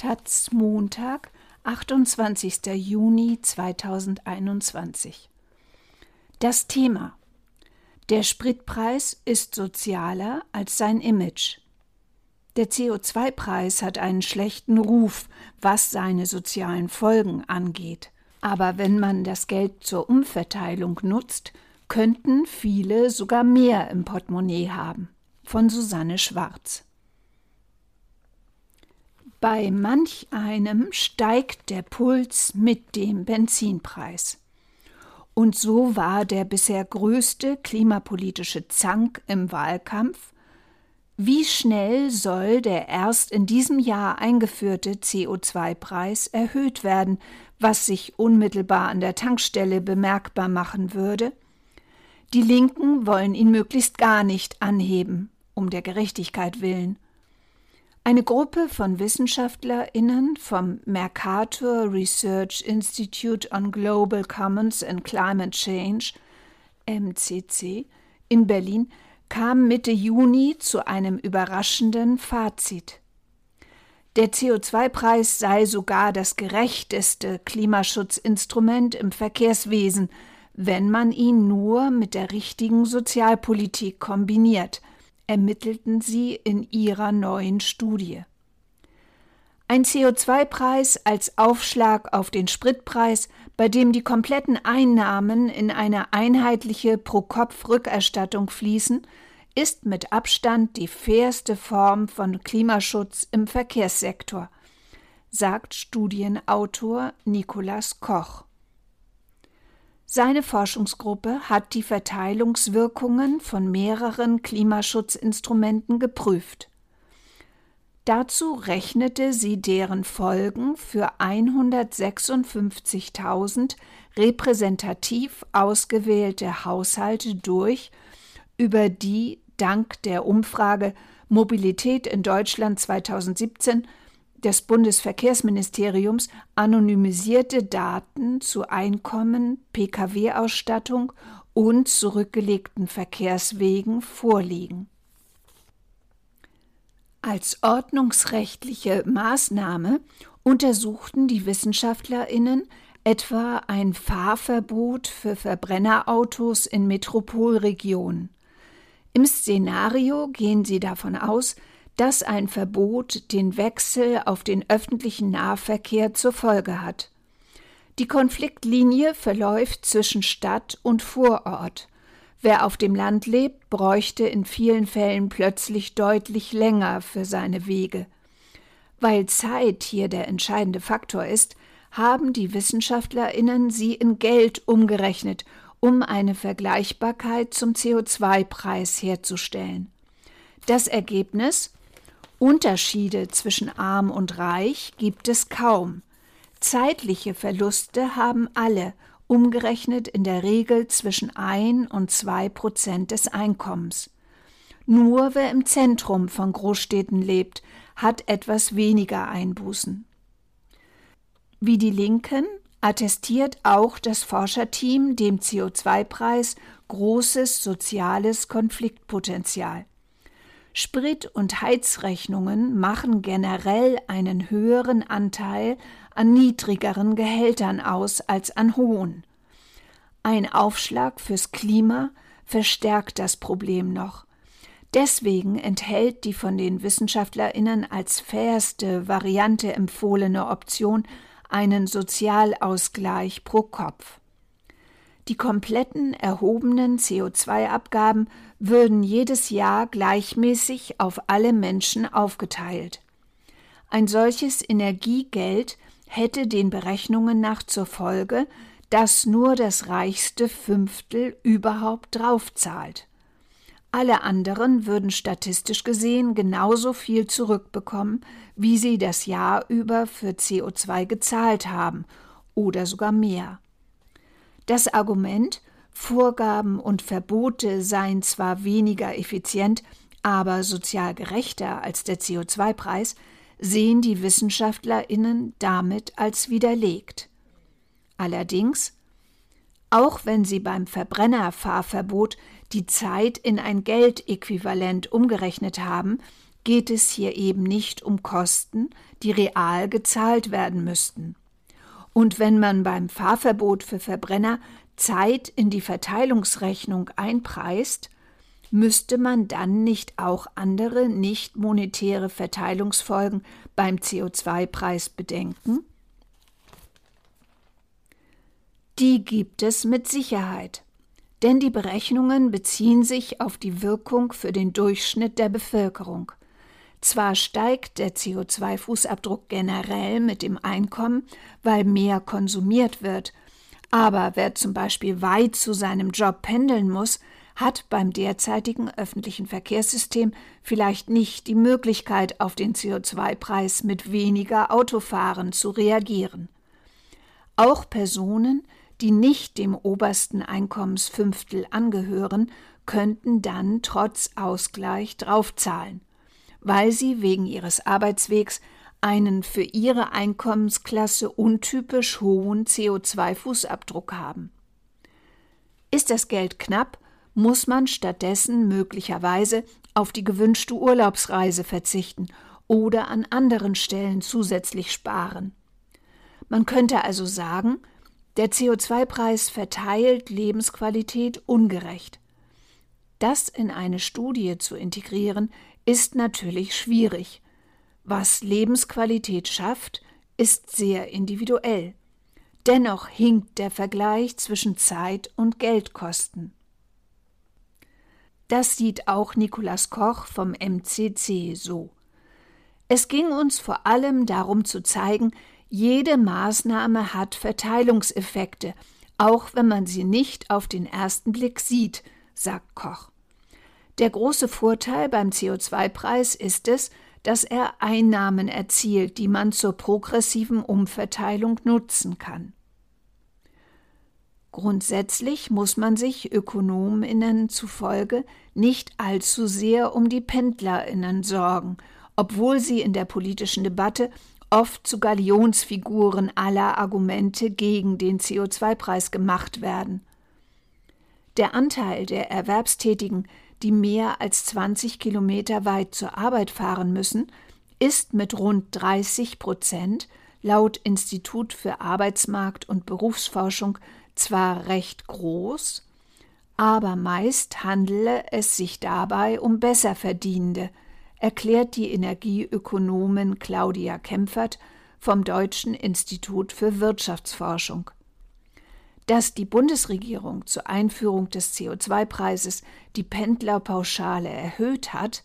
Taz Montag, 28. Juni 2021. Das Thema Der Spritpreis ist sozialer als sein Image. Der CO2-Preis hat einen schlechten Ruf, was seine sozialen Folgen angeht. Aber wenn man das Geld zur Umverteilung nutzt, könnten viele sogar mehr im Portemonnaie haben. Von Susanne Schwarz. Bei manch einem steigt der Puls mit dem Benzinpreis. Und so war der bisher größte klimapolitische Zank im Wahlkampf, wie schnell soll der erst in diesem Jahr eingeführte CO2-Preis erhöht werden, was sich unmittelbar an der Tankstelle bemerkbar machen würde? Die Linken wollen ihn möglichst gar nicht anheben, um der Gerechtigkeit willen. Eine Gruppe von WissenschaftlerInnen vom Mercator Research Institute on Global Commons and Climate Change MCC in Berlin kam Mitte Juni zu einem überraschenden Fazit. Der CO2-Preis sei sogar das gerechteste Klimaschutzinstrument im Verkehrswesen, wenn man ihn nur mit der richtigen Sozialpolitik kombiniert – ermittelten sie in ihrer neuen Studie. Ein CO2-Preis als Aufschlag auf den Spritpreis, bei dem die kompletten Einnahmen in eine einheitliche Pro-Kopf-Rückerstattung fließen, ist mit Abstand die fairste Form von Klimaschutz im Verkehrssektor, sagt Studienautor Nikolaus Koch. Seine Forschungsgruppe hat die Verteilungswirkungen von mehreren Klimaschutzinstrumenten geprüft. Dazu rechnete sie deren Folgen für 156.000 repräsentativ ausgewählte Haushalte durch, über die dank der Umfrage Mobilität in Deutschland 2017 des Bundesverkehrsministeriums anonymisierte Daten zu Einkommen, Pkw-Ausstattung und zurückgelegten Verkehrswegen vorliegen. Als ordnungsrechtliche Maßnahme untersuchten die Wissenschaftlerinnen etwa ein Fahrverbot für Verbrennerautos in Metropolregionen. Im Szenario gehen sie davon aus, dass ein Verbot den Wechsel auf den öffentlichen Nahverkehr zur Folge hat. Die Konfliktlinie verläuft zwischen Stadt und Vorort. Wer auf dem Land lebt, bräuchte in vielen Fällen plötzlich deutlich länger für seine Wege. Weil Zeit hier der entscheidende Faktor ist, haben die Wissenschaftlerinnen sie in Geld umgerechnet, um eine Vergleichbarkeit zum CO2-Preis herzustellen. Das Ergebnis Unterschiede zwischen arm und reich gibt es kaum. Zeitliche Verluste haben alle, umgerechnet in der Regel zwischen ein und zwei Prozent des Einkommens. Nur wer im Zentrum von Großstädten lebt, hat etwas weniger Einbußen. Wie die Linken attestiert auch das Forscherteam dem CO2-Preis großes soziales Konfliktpotenzial. Sprit- und Heizrechnungen machen generell einen höheren Anteil an niedrigeren Gehältern aus als an hohen. Ein Aufschlag fürs Klima verstärkt das Problem noch. Deswegen enthält die von den Wissenschaftlerinnen als fairste Variante empfohlene Option einen Sozialausgleich pro Kopf. Die kompletten erhobenen CO2-Abgaben würden jedes Jahr gleichmäßig auf alle Menschen aufgeteilt. Ein solches Energiegeld hätte den Berechnungen nach zur Folge, dass nur das reichste Fünftel überhaupt draufzahlt. Alle anderen würden statistisch gesehen genauso viel zurückbekommen, wie sie das Jahr über für CO2 gezahlt haben, oder sogar mehr. Das Argument, Vorgaben und Verbote seien zwar weniger effizient, aber sozial gerechter als der CO2-Preis, sehen die Wissenschaftlerinnen damit als widerlegt. Allerdings, auch wenn sie beim Verbrennerfahrverbot die Zeit in ein Geldäquivalent umgerechnet haben, geht es hier eben nicht um Kosten, die real gezahlt werden müssten. Und wenn man beim Fahrverbot für Verbrenner Zeit in die Verteilungsrechnung einpreist, müsste man dann nicht auch andere nicht monetäre Verteilungsfolgen beim CO2-Preis bedenken? Die gibt es mit Sicherheit, denn die Berechnungen beziehen sich auf die Wirkung für den Durchschnitt der Bevölkerung. Zwar steigt der CO2-Fußabdruck generell mit dem Einkommen, weil mehr konsumiert wird, aber wer zum Beispiel weit zu seinem Job pendeln muss, hat beim derzeitigen öffentlichen Verkehrssystem vielleicht nicht die Möglichkeit, auf den CO2-Preis mit weniger Autofahren zu reagieren. Auch Personen, die nicht dem obersten Einkommensfünftel angehören, könnten dann trotz Ausgleich draufzahlen, weil sie wegen ihres Arbeitswegs einen für ihre Einkommensklasse untypisch hohen CO2-Fußabdruck haben. Ist das Geld knapp, muss man stattdessen möglicherweise auf die gewünschte Urlaubsreise verzichten oder an anderen Stellen zusätzlich sparen. Man könnte also sagen, der CO2-Preis verteilt Lebensqualität ungerecht. Das in eine Studie zu integrieren, ist natürlich schwierig. Was Lebensqualität schafft, ist sehr individuell. Dennoch hinkt der Vergleich zwischen Zeit und Geldkosten. Das sieht auch Nikolaus Koch vom MCC so. Es ging uns vor allem darum zu zeigen, jede Maßnahme hat Verteilungseffekte, auch wenn man sie nicht auf den ersten Blick sieht, sagt Koch. Der große Vorteil beim CO2-Preis ist es, dass er Einnahmen erzielt, die man zur progressiven Umverteilung nutzen kann. Grundsätzlich muss man sich Ökonominnen zufolge nicht allzu sehr um die Pendlerinnen sorgen, obwohl sie in der politischen Debatte oft zu Galionsfiguren aller Argumente gegen den CO2-Preis gemacht werden. Der Anteil der Erwerbstätigen, die mehr als 20 Kilometer weit zur Arbeit fahren müssen, ist mit rund 30 Prozent laut Institut für Arbeitsmarkt und Berufsforschung zwar recht groß, aber meist handele es sich dabei um Besserverdienende, erklärt die Energieökonomin Claudia Kempfert vom Deutschen Institut für Wirtschaftsforschung. Dass die Bundesregierung zur Einführung des CO2-Preises die Pendlerpauschale erhöht hat,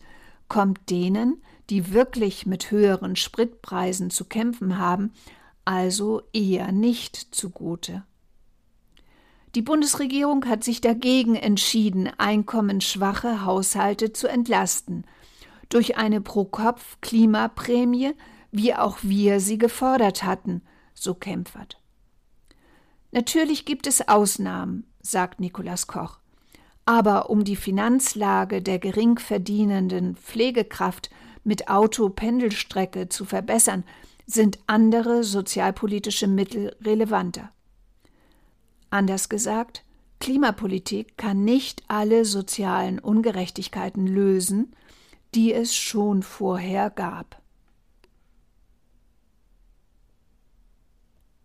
kommt denen, die wirklich mit höheren Spritpreisen zu kämpfen haben, also eher nicht zugute. Die Bundesregierung hat sich dagegen entschieden, einkommensschwache Haushalte zu entlasten durch eine Pro-Kopf-Klimaprämie, wie auch wir sie gefordert hatten, so Kempfert. Natürlich gibt es Ausnahmen, sagt Nikolaus Koch. Aber um die Finanzlage der gering verdienenden Pflegekraft mit Auto-Pendelstrecke zu verbessern, sind andere sozialpolitische Mittel relevanter. Anders gesagt, Klimapolitik kann nicht alle sozialen Ungerechtigkeiten lösen, die es schon vorher gab.